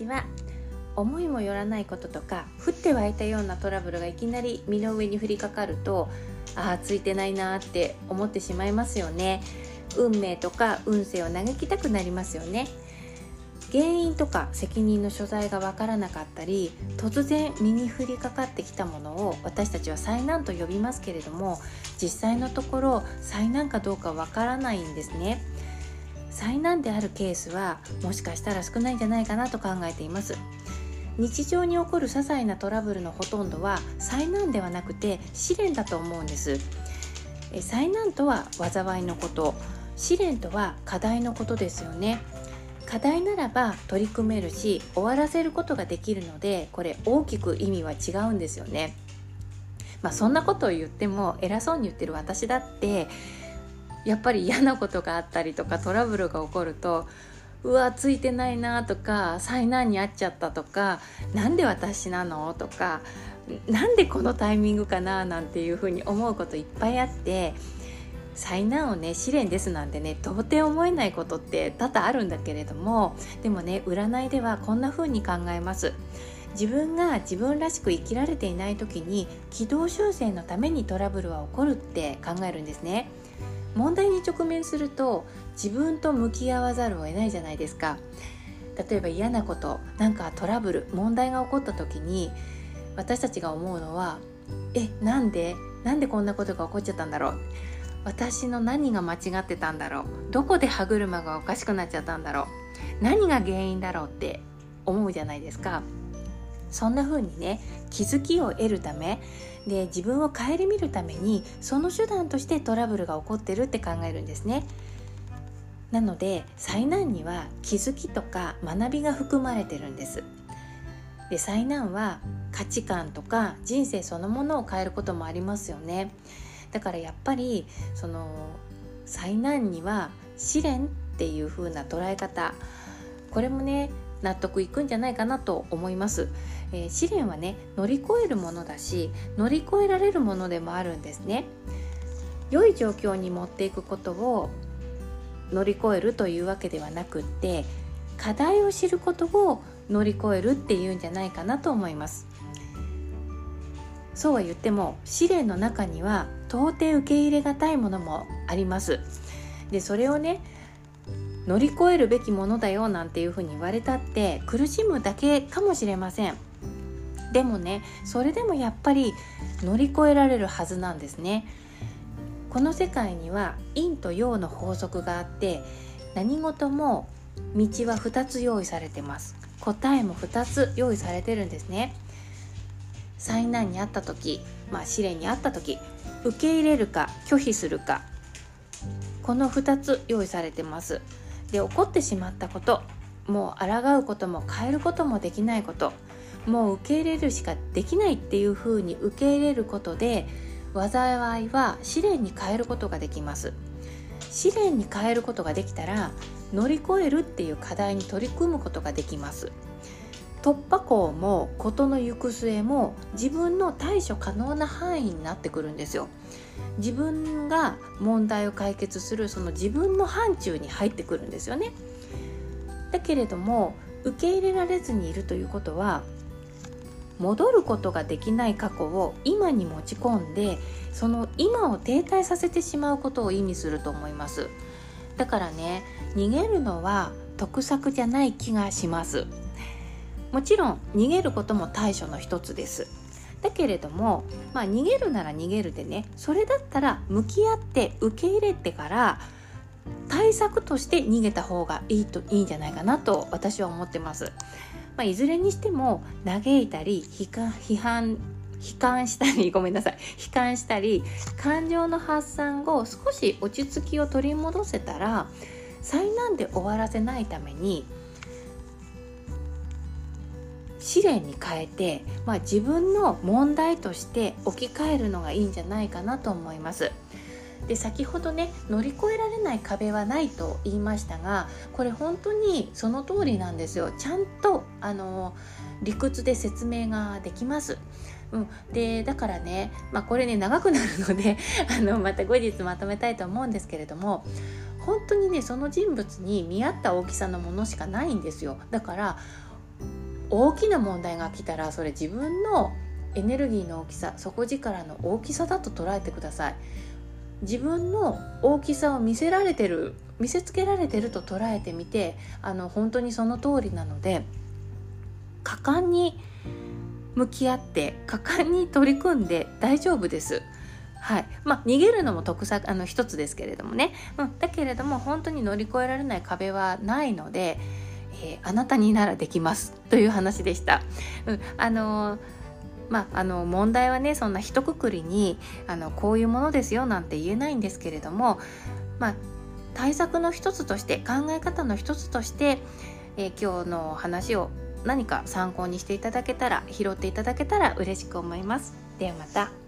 ちは思いもよらないこととか降って湧いたようなトラブルがいきなり身の上に降りかかるとああついてないなって思ってしまいますよね。運命とか運勢を嘆きたくなりますよね。原因とか責任の所在がわからなかったり突然身に降りかかってきたものを私たちは災難と呼びますけれども実際のところ災難かどうかわからないんですね。災難であるケースはもしかしたら少ないんじゃないかなと考えています。日常に起こる些細なトラブルのほとんどは災難ではなくて試練だと思うんです。災難とは災いのこと。試練とは課題のことですよね。課題ならば取り組めるし終わらせることができるのでこれ大きく意味は違うんですよね。まあ、そんなことを言っても偉そうに言ってる私だってやっぱり嫌なことがあったりとかトラブルが起こるとうわついてないなとか災難に遭っちゃったとか何で私なの？とかなんでこのタイミングかな？なんていうふうに思うこといっぱいあって災難をね試練ですなんてね到底思えないことって多々あるんだけれどもでもね占いではこんな風に考えます。自分が自分らしく生きられていない時に軌道修正のためにトラブルは起こるって考えるんですね問題に直面すると自分と向き合わざるを得ないじゃないですか。例えば嫌なことなんかトラブル問題が起こった時に私たちが思うのはえなんでなんでこんなことが起こっちゃったんだろう。私の何が間違ってたんだろう。どこで歯車がおかしくなっちゃったんだろう。何が原因だろうって思うじゃないですか。そんな風にね気づきを得るためで自分を顧みるためにその手段としてトラブルが起こってるって考えるんですね。なので災難には気づきとか学びが含まれてるんです。で災難は価値観とか人生そのものを変えることもありますよね。だからやっぱりその災難には試練っていう風な捉え方。これもね納得いくんじゃないかなと思います、えー、試練はね乗り越えるものだし乗り越えられるものでもあるんですね。良い状況に持っていくことを乗り越えるというわけではなくって課題を知ることを乗り越えるっていうんじゃないかなと思います。そうは言っても試練の中には到底受け入れがたいものもあります。でそれをね乗り越えるべきものだよなんていうふうに言われたって苦しむだけかもしれません。でもねそれでもやっぱり乗り越えられるはずなんですね。この世界には陰と陽の法則があって何事も道は2つ用意されてます。答えも2つ用意されてるんですね。災難にあった時、まあ、試練にあった時受け入れるか拒否するかこの2つ用意されてます。で起こってしまったこともう抗うことも変えることもできないこともう受け入れるしかできないっていうふうに受け入れることで災いは試練に変えることができます。試練に変えることができたら乗り越えるっていう課題に取り組むことができます。突破口も事の行く末も自分の対処可能な範囲になってくるんですよ。自分が問題を解決するその自分の範疇に入ってくるんですよね。だけれども受け入れられずにいるということは戻ることができない過去を今に持ち込んでその今を停滞させてしまうことを意味すると思います。だからね逃げるのは得策じゃない気がします。もちろん逃げることも対処の一つですだけれども、まあ、逃げるなら逃げるでねそれだったら向き合って受け入れてから対策として逃げた方がいいといいんじゃないかなと私は思ってます。まあ、いずれにしても嘆いたり批判悲観したり ごめんなさい悲観したり感情の発散後少し落ち着きを取り戻せたら災難で終わらせないために試練に変えて、まあ、自分の問題として置き換えるのがいいんじゃないかなと思います。で先ほどね乗り越えられない壁はないと言いましたがこれ本当にその通りなんですよちゃんとあの理屈で説明ができます。うん、でだからね、まあ、これね長くなるので あのまた後日まとめたいと思うんですけれども本当にねその人物に見合った大きさのものしかないんですよだから大きな問題が来たらそれ自分のエネルギーの大きさ底力の大きさだと捉えてください。自分の大きさを見せられてる見せつけられてると捉えてみてあの本当にその通りなので果敢に向き合って果敢に取り組んで大丈夫です。はい。まあ、逃げるのも得策あの一つですけれどもね、うん、だけれども本当に乗り越えられない壁はないので、えー、あなたにならできますという話でした。うん、あのーまあ、あの問題はねそんな一括りにあのこういうものですよなんて言えないんですけれども、まあ、対策の一つとして考え方の一つとして、えー、今日の話を何か参考にしていただけたら拾っていただけたら嬉しく思います。ではまた。